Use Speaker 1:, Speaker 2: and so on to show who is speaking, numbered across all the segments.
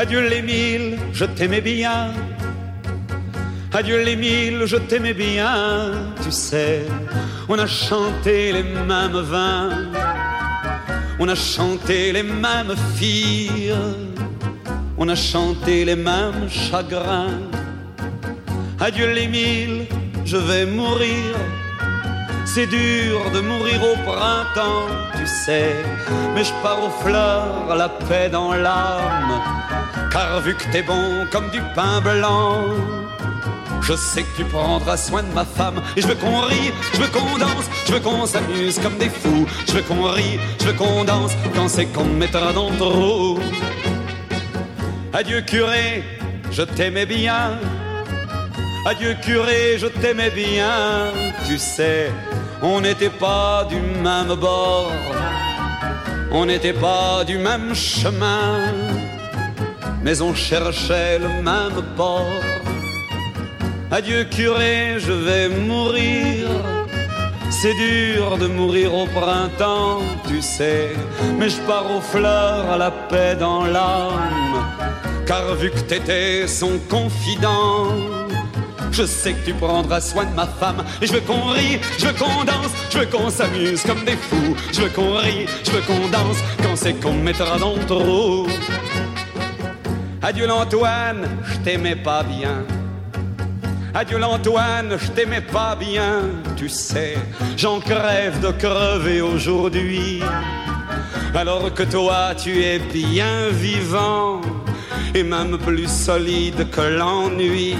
Speaker 1: Adieu les mille, je t'aimais bien. Adieu les mille, je t'aimais bien. Tu sais, on a chanté les mêmes vins. On a chanté les mêmes filles. On a chanté les mêmes chagrins. Adieu les mille, je vais mourir. C'est dur de mourir au printemps, tu sais, mais je pars aux fleurs, la paix dans l'âme, car vu que t'es bon comme du pain blanc, je sais que tu prendras soin de ma femme, et je veux qu'on rie, je veux qu'on danse, je veux qu'on s'amuse comme des fous, je veux qu'on rie, je veux qu'on danse, quand c'est qu'on me mettra dans le trou. Adieu curé, je t'aimais bien, Adieu curé, je t'aimais bien, tu sais, on n'était pas du même bord, on n'était pas du même chemin, mais on cherchait le même port. Adieu curé, je vais mourir. C'est dur de mourir au printemps, tu sais, mais je pars aux fleurs à la paix dans l'âme, car vu que t'étais son confident, je sais que tu prendras soin de ma femme. Et je veux qu'on rie, je veux qu'on danse, je veux qu'on s'amuse comme des fous. Je veux qu'on rie, je veux qu'on danse quand c'est qu'on me mettra dans le trou. Adieu l'Antoine, je t'aimais pas bien. Adieu l'Antoine, je t'aimais pas bien, tu sais, j'en crève de crever aujourd'hui. Alors que toi, tu es bien vivant et même plus solide que l'ennui.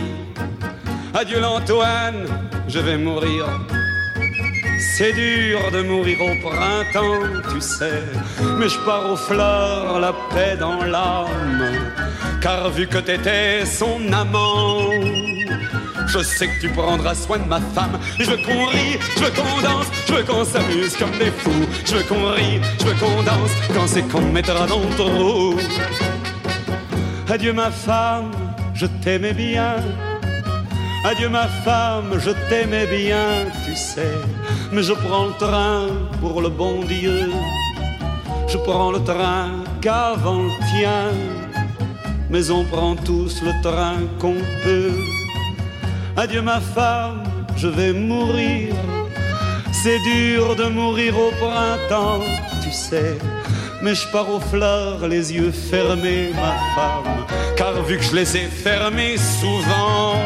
Speaker 1: Adieu l'Antoine, je vais mourir. C'est dur de mourir au printemps, tu sais, mais je pars aux fleurs, la paix dans l'âme, car vu que t'étais son amant, je sais que tu prendras soin de ma femme. Je veux qu'on rie, je veux qu'on danse, je veux qu'on s'amuse comme des fous. Je veux qu'on rie, je veux qu'on danse, quand c'est qu'on me mettra dans le trou. Adieu ma femme, je t'aimais bien. Adieu ma femme, je t'aimais bien, tu sais. Mais je prends le train pour le bon Dieu. Je prends le train qu'avant le tien. Mais on prend tous le train qu'on peut. Adieu ma femme, je vais mourir. C'est dur de mourir au printemps, tu sais. Mais je pars aux fleurs, les yeux fermés, ma femme. Car vu que je les ai fermés souvent,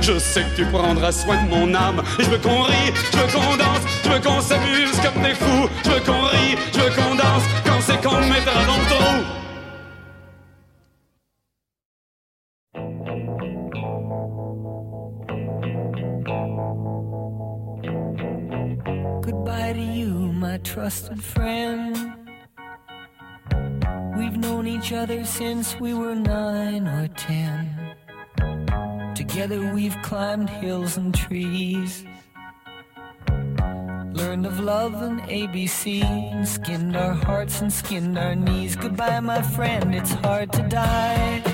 Speaker 1: je sais que tu prendras soin de mon âme. Je veux qu'on rie, je veux qu'on danse, je veux qu'on s'amuse comme des fous. Je veux qu'on rie, je veux qu'on danse, quand c'est qu'on me mettra dans le
Speaker 2: trusted friend. We've known each other since we were nine or ten. Together we've climbed hills and trees. Learned of love and ABC, and skinned our hearts and skinned our knees. Goodbye, my friend, it's hard to die.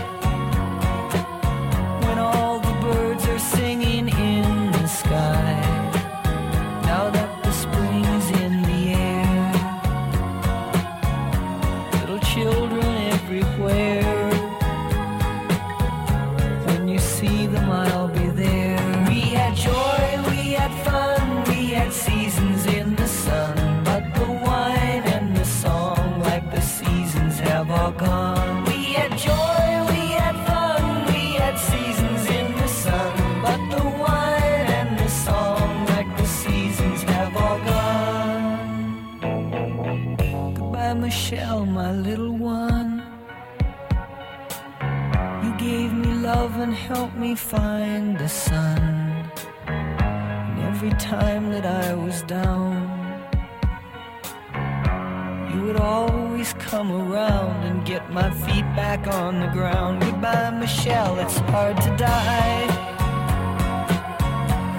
Speaker 2: Around and get my feet back on the ground. Goodbye, Michelle, it's hard to die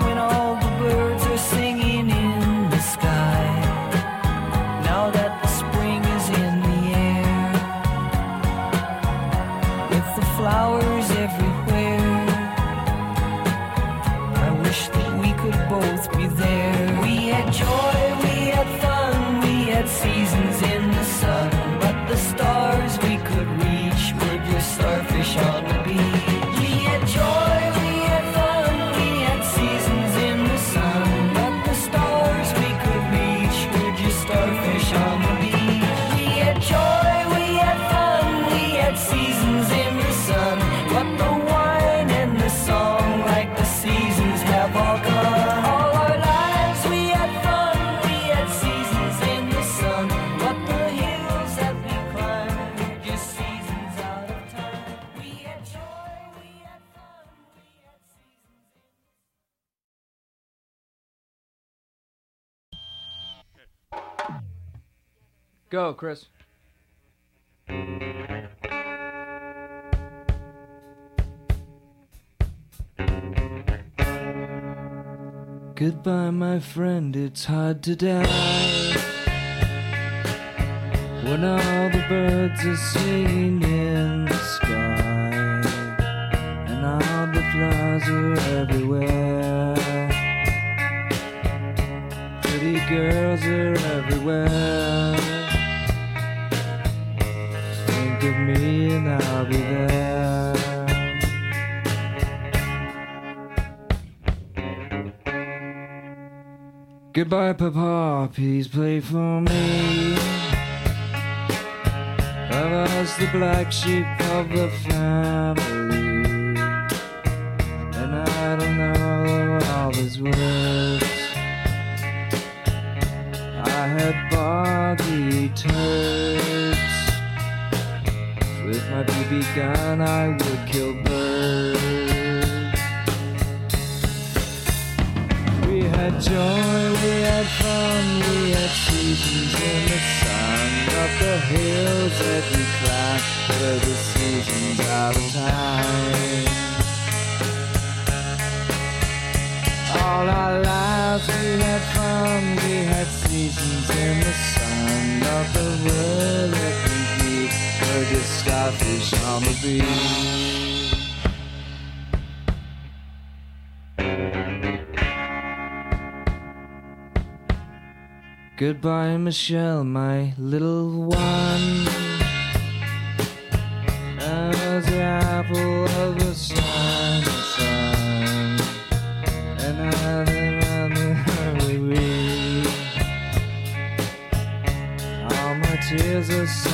Speaker 2: when all the birds are singing
Speaker 3: Go, Chris. Goodbye, my friend, it's hard to die. When all the birds are singing in the sky, and all the flowers are everywhere. Pretty girls are everywhere. And I'll be there. Goodbye, Papa, please play for me. Was the black sheep of the family, and I don't know all his words. I had boggy turds. With my BB gun, I would kill birds. We had joy, we had fun, we had seasons in the sun. Up the hills that we climbed were the seasons out of time. All our lives we had fun, we had seasons in the sun. Of the world just starfish on the beach. Goodbye, Michelle, my little one.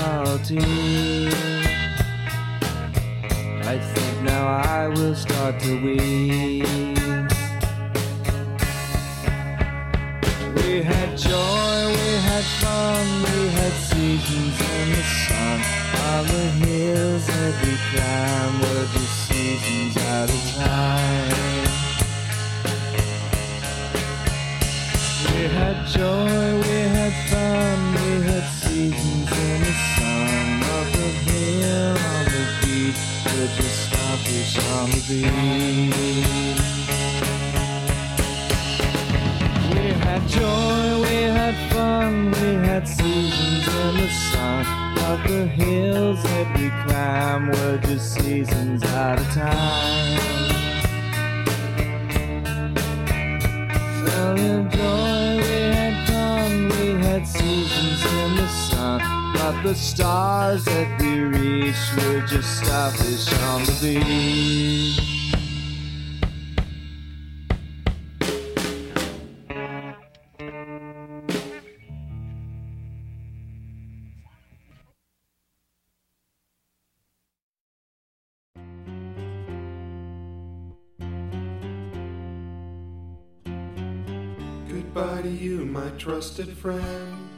Speaker 3: Are. I think now I will start to weep. We had joy, we had fun, we had seasons in the sun. On the hills we climbed were just seasons out of time. We had joy, we starfish on the. We had joy, we had fun, we had seasons in the sun. Up the hills that we climb were just seasons out of time. Fell in joy, we had fun, we had seasons in the sun. But the stars that we reached were just starfish on the beach.
Speaker 4: Goodbye to you, my trusted friend.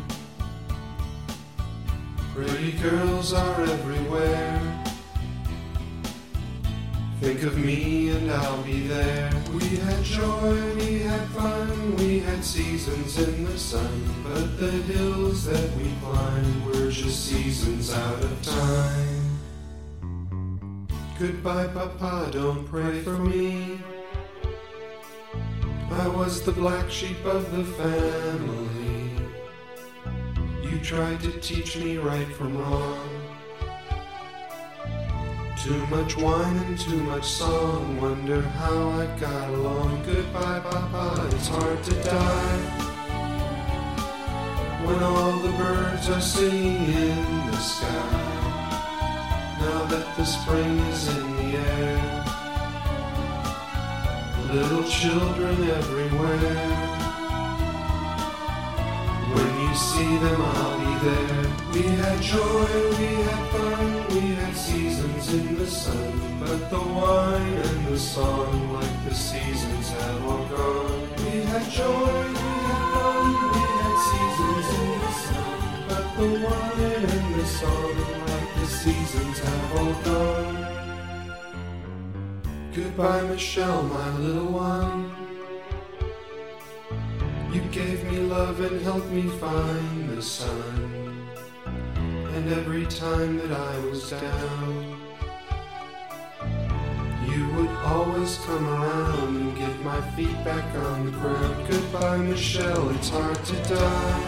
Speaker 4: pretty girls are everywhere. Think of me and I'll be there. We had joy, we had fun, we had seasons in the sun. But the hills that we climbed were just seasons out of time. Goodbye, Papa, don't pray for me. I was the black sheep of the family. Tried to teach me right from wrong. Too much wine and too much song. Wonder how I got along. Goodbye, Papa. It's hard to die. When all the birds are singing in the sky. Now that the spring is in the air. Little children everywhere. When you see them, I'll be there. We had joy, we had fun, we had seasons in the sun. But the wine and the song, like the seasons, have all gone. We had joy, we had fun, we had seasons in the sun. But the wine and the song, like the seasons, have all gone. Goodbye, Michelle, my little one. Love and helped me find the sun. And every time that I was down, you would always come around and get my feet back on the ground. Goodbye, Michelle, it's hard to die.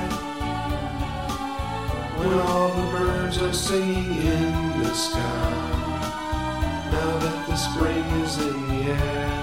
Speaker 4: When all the birds are singing in the sky. Now that the spring is in the air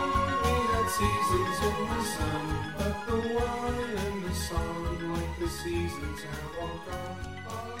Speaker 4: seasons in the sun. But the wine and the song, like the seasons, have all gone.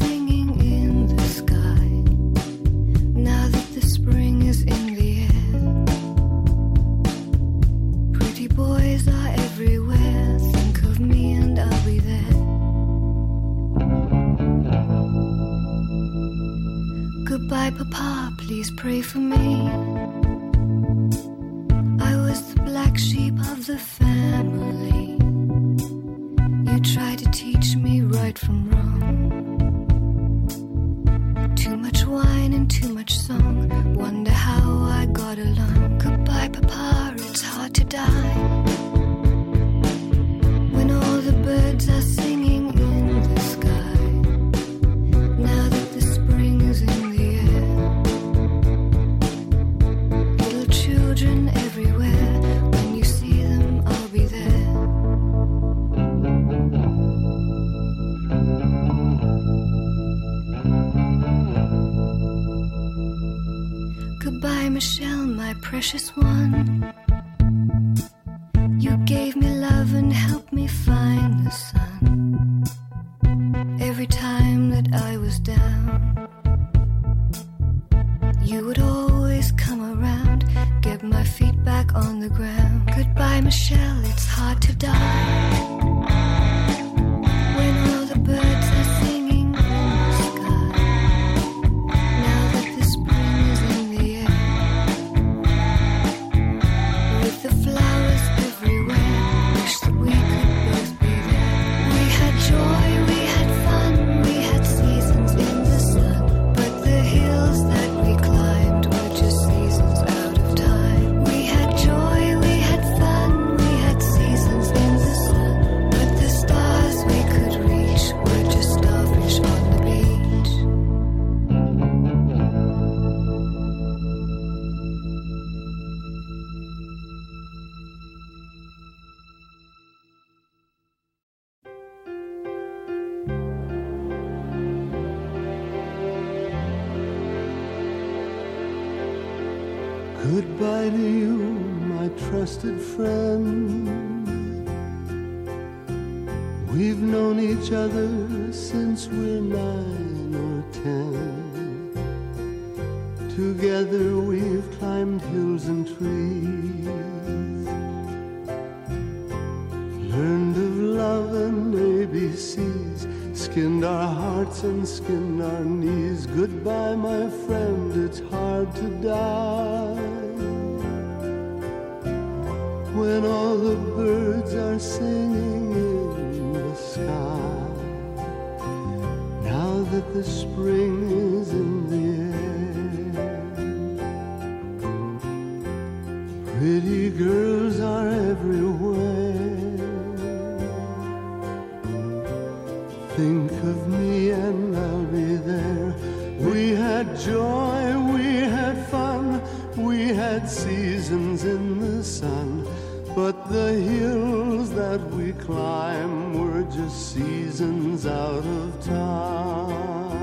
Speaker 5: trusted friend. We've known each other since we're nine or ten. Together we've climbed hills and trees. Learned of love and ABCs. Skinned our hearts and skinned our knees. Goodbye, my friend, it's hard to die when all the birds are singing in the sky. Now that the spring is in the air, pretty girls are everywhere. Think of me and I'll be there. We had joy, we had fun, we had seasons in the sun. But the hills that we climb were just seasons out of time.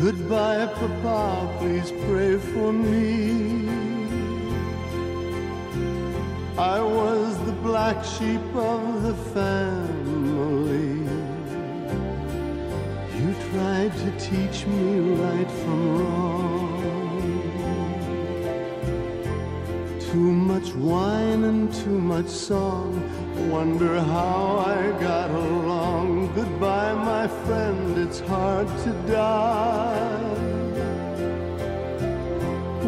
Speaker 5: Goodbye, Papa, please pray for me. I was the black sheep of the family. You tried to teach me right from wrong. Too much wine and too much song. Wonder how I got along. Goodbye, my friend, it's hard to die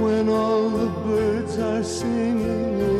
Speaker 5: when all the birds are singing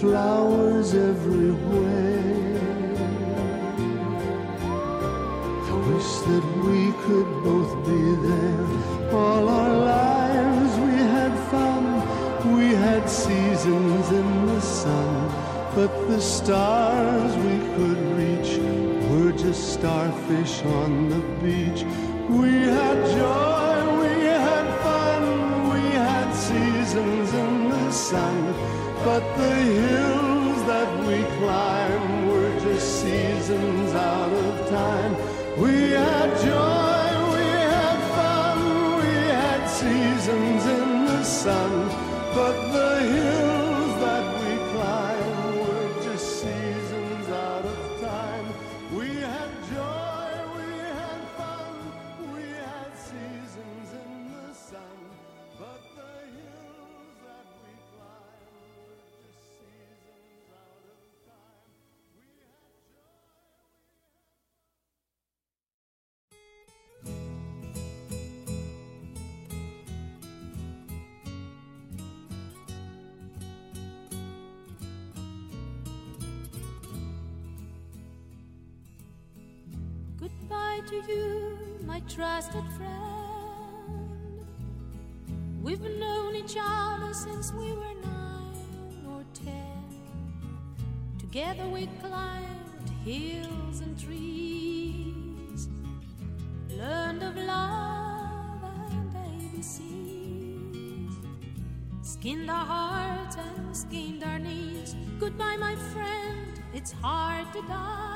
Speaker 5: flowers everywhere. I wish that we could both be there. All our lives we had fun, we had seasons in the sun. But the stars we could reach were just starfish on the beach. We had joy, we had fun, we had seasons in the sun. But the hills that we climb were just seasons out of time. We had joy, we had fun, we had seasons in the sun.
Speaker 6: Goodbye to you, my trusted friend. We've known each other since we were nine or ten. Together we climbed hills and trees, learned of love and ABCs, skinned our hearts and skinned our knees. Goodbye, my friend, it's hard to die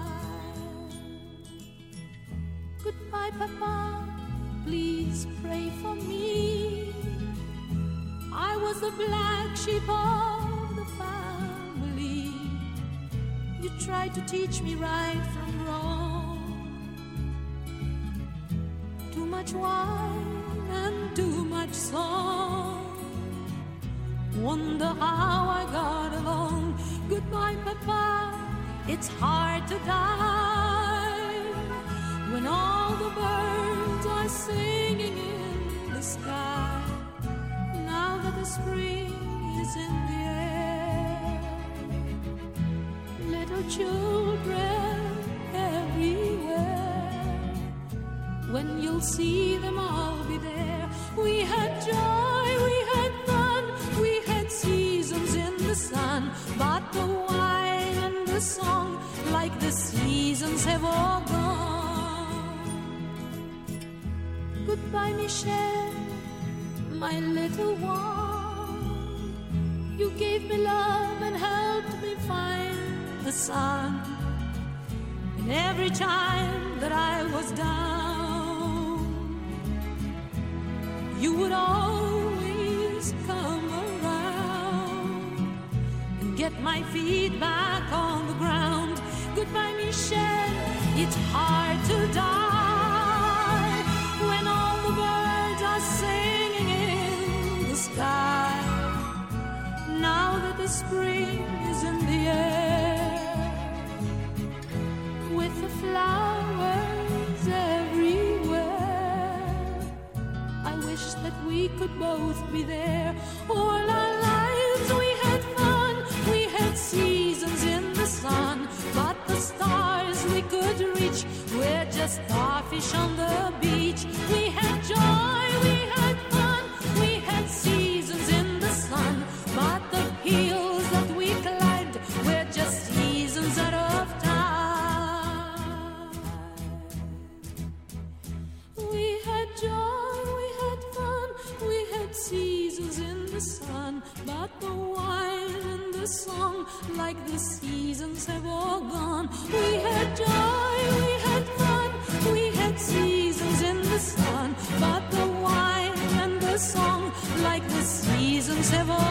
Speaker 6: Goodbye, Papa. Please pray for me. I was the black sheep of the family. You tried to teach me right from wrong. Too much wine and too much song. Wonder how I got along. Goodbye, Papa. It's hard to die when all the birds are singing in the sky. Now that the spring is in the air, little children everywhere. When you'll see them, I'll be there. We had joy, we had fun, we had seasons in the sun, but the wine and the song, like the seasons, have all Goodbye, Michelle, my little one. You gave me love and helped me find the sun. And every time that I was down, you would always come around and get my feet back on the ground. Goodbye, Michelle. It's hard spring is in the air, with the flowers everywhere. I wish that we could both be there. All our lives we had fun, we had seasons in the sun, but the stars we could reach were just starfish on the beach. We had joy, like the seasons, have all gone. We had joy, we had fun, we had seasons in the sun, but the wine and the song, like the seasons, have all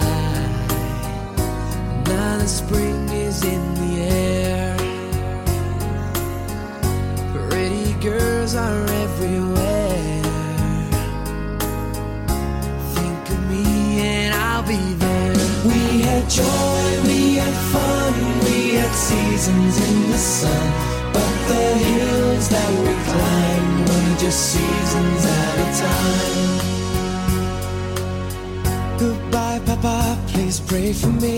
Speaker 7: The spring is in the air. Pretty girls are everywhere. Think of me and I'll be there. We had joy, we had fun, we had seasons in the sun. But the hills that we climbed were just seasons at a time. Goodbye, Papa, please pray for me.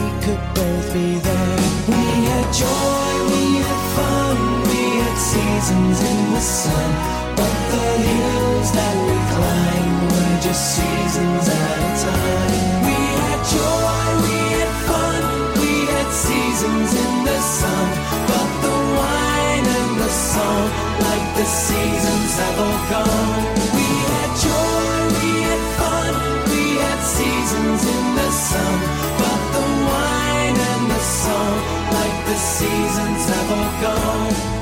Speaker 7: could both be there. We had joy, we had fun, we had seasons in the sun. But the hills that we climbed were just seasons seasons have all gone.